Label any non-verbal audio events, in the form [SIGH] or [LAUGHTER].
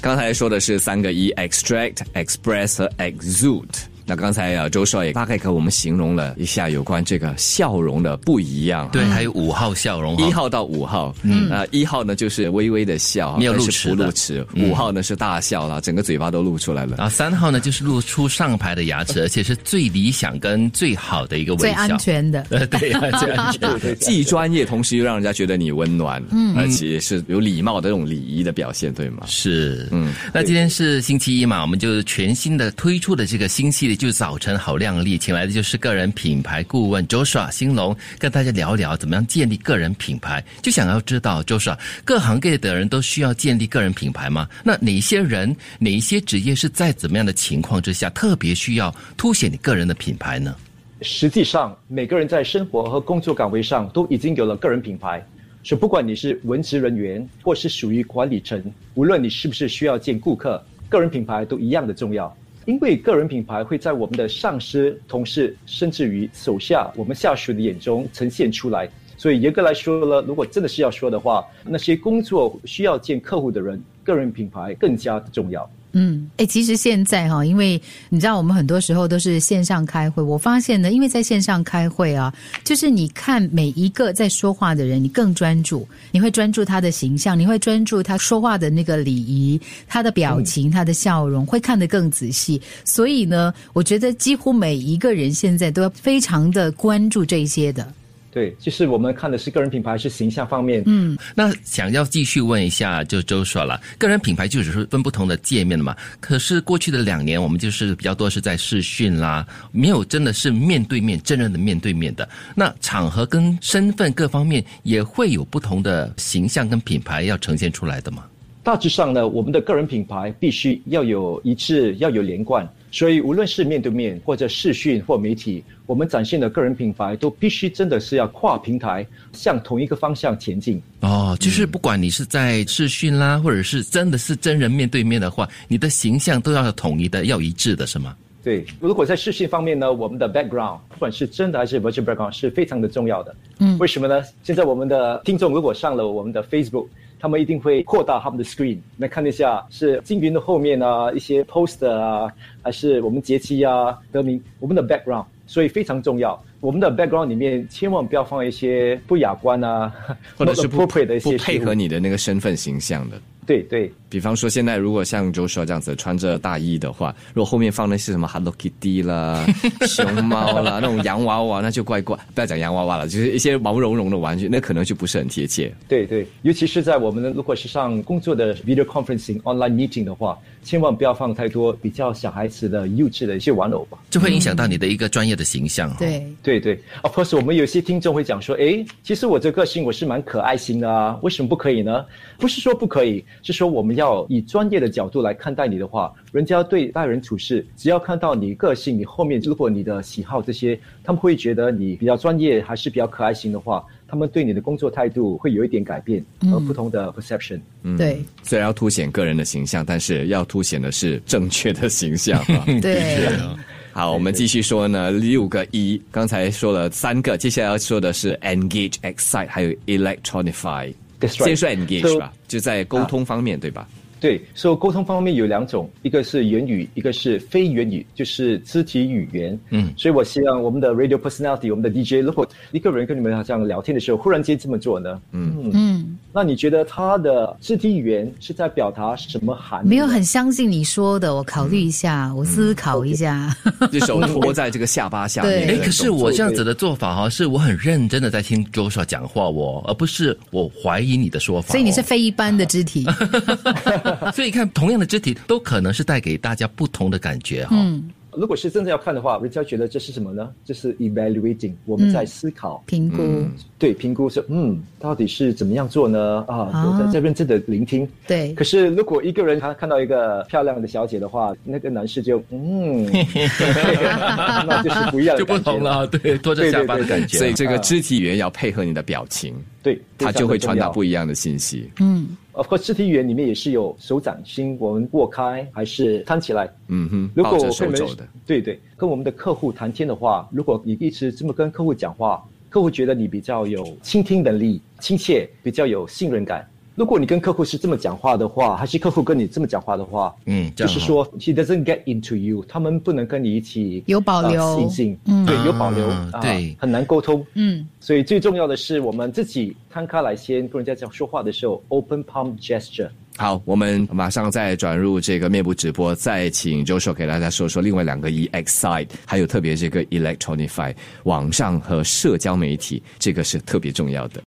刚才说的是三个一：extract、express 和 exude。那刚才啊，周少也大概给我们形容了一下有关这个笑容的不一样。对，还有五号笑容，一号到五号，嗯，啊，一号呢就是微微的笑，没有露齿露齿；五号呢是大笑了，整个嘴巴都露出来了。啊，三号呢就是露出上排的牙齿，[LAUGHS] 而且是最理想跟最好的一个微笑，最安全的。呃 [LAUGHS] 对，最安全，既专业，同时又让人家觉得你温暖，嗯，而且是有礼貌的这种礼仪的表现，对吗？是，嗯。那今天是星期一嘛，我们就全新的推出的这个新系列，就早晨好靓丽，请来的就是个人品牌顾问 Joshua 兴隆，跟大家聊聊怎么样建立个人品牌。就想要知道 Joshua，各行各业的人都需要建立个人品牌吗？那哪些人、哪一些职业是在怎么样的情况之下特别需要凸显你个人的品牌呢？实际上，每个人在生活和工作岗位上都已经有了个人品牌。所以，不管你是文职人员，或是属于管理层，无论你是不是需要见顾客，个人品牌都一样的重要。因为个人品牌会在我们的上司、同事，甚至于手下我们下属的眼中呈现出来。所以严格来说呢，如果真的是要说的话，那些工作需要见客户的人，个人品牌更加的重要。嗯，哎，其实现在哈，因为你知道，我们很多时候都是线上开会。我发现呢，因为在线上开会啊，就是你看每一个在说话的人，你更专注，你会专注他的形象，你会专注他说话的那个礼仪、他的表情、他的笑容，会看得更仔细。所以呢，我觉得几乎每一个人现在都要非常的关注这些的。对，就是我们看的是个人品牌是形象方面。嗯，那想要继续问一下，就周硕了，个人品牌就只是分不同的界面的嘛。可是过去的两年，我们就是比较多是在视讯啦，没有真的是面对面、真正的面对面的。那场合跟身份各方面也会有不同的形象跟品牌要呈现出来的嘛。大致上呢，我们的个人品牌必须要有一致，要有连贯。所以，无论是面对面或者视讯或媒体，我们展现的个人品牌都必须真的是要跨平台，向同一个方向前进。哦，就是不管你是在视讯啦，或者是真的是真人面对面的话，你的形象都要统一的，要一致的，是吗？对。如果在视讯方面呢，我们的 background 不管是真的还是 virtual background 是非常的重要的。嗯。为什么呢？现在我们的听众如果上了我们的 Facebook。他们一定会扩大他们的 screen 来看一下，是金云的后面啊，一些 poster 啊，还是我们节气啊，得名我们的 background，所以非常重要。我们的 background 里面千万不要放一些不雅观啊，[LAUGHS] 或者是不配的一些不配合你的那个身份形象的。对对，比方说现在如果像周说这样子穿着大衣的话，如果后面放的是什么 Hello Kitty 啦、[LAUGHS] 熊猫啦、那种洋娃娃，[LAUGHS] 那就怪怪。不要讲洋娃娃了，就是一些毛茸茸的玩具，那可能就不是很贴切。对对，尤其是在我们如果是上工作的 video conferencing online meeting 的话，千万不要放太多比较小孩子的幼稚的一些玩偶吧，就会影响到你的一个专业的形象。对对对，Of course，我们有些听众会讲说，哎，其实我这个性我是蛮可爱型的啊，为什么不可以呢？不是说不可以。是说我们要以专业的角度来看待你的话，人家对待人处事，只要看到你个性，你后面如果你的喜好这些，他们会觉得你比较专业还是比较可爱型的话，他们对你的工作态度会有一点改变，和不同的 perception。嗯，对，虽然要凸显个人的形象，但是要凸显的是正确的形象。[LAUGHS] 对，好，我们继续说呢，六个一，刚才说了三个，接下来要说的是 engage、excite，还有 electronify。先说 engage 吧，就在沟通方面，对吧？对，所以沟通方面有两种，一个是言语，一个是非言语，就是肢体语言。嗯，所以我希望我们的 radio personality，我们的 DJ，如果一个人跟你们好像聊天的时候，忽然间这么做呢？嗯嗯，那你觉得他的肢体语言是在表达什么含义？没有很相信你说的，我考虑一下，我思考一下。就手托在这个下巴下面。[LAUGHS] 哎，可是我这样子的做法哈，是我很认真的在听 Joshua 讲话，我而不是我怀疑你的说法。所以你是非一般的肢体。[LAUGHS] [LAUGHS] 所以看同样的肢体，都可能是带给大家不同的感觉哈。嗯，如果是真的要看的话，人家觉得这是什么呢？这是 evaluating，我们在思考、评估。对，评估是嗯，到底是怎么样做呢？啊，在在认真的聆听。对。可是如果一个人他看到一个漂亮的小姐的话，那个男士就嗯，[LAUGHS] 那就是不一样，就不同了。对，拖着下巴的感觉。所以这个肢体语言要配合你的表情，对，他就会传达不一样的信息。嗯。包括肢体语言里面也是有手掌心，我们握开还是摊起来。嗯哼，如果手肘的，对对，跟我们的客户谈天的话，如果你一直这么跟客户讲话，客户觉得你比较有倾听能力、亲切，比较有信任感，如果你跟客户是这么讲话的话，还是客户跟你这么讲话的话，嗯就是说 he doesn't get into you，他们不能跟你一起有保留。呃信心，对，有保留，啊啊对。很难沟通，嗯，所以最重要的是我们自己摊开来先跟人家这样说话的时候，open palm gesture。好，我们马上再转入这个面部直播，再请 Joshua 给大家说说另外两个 E Excite，还有特别这个 Electronify 网上和社交媒体，这个是特别重要的。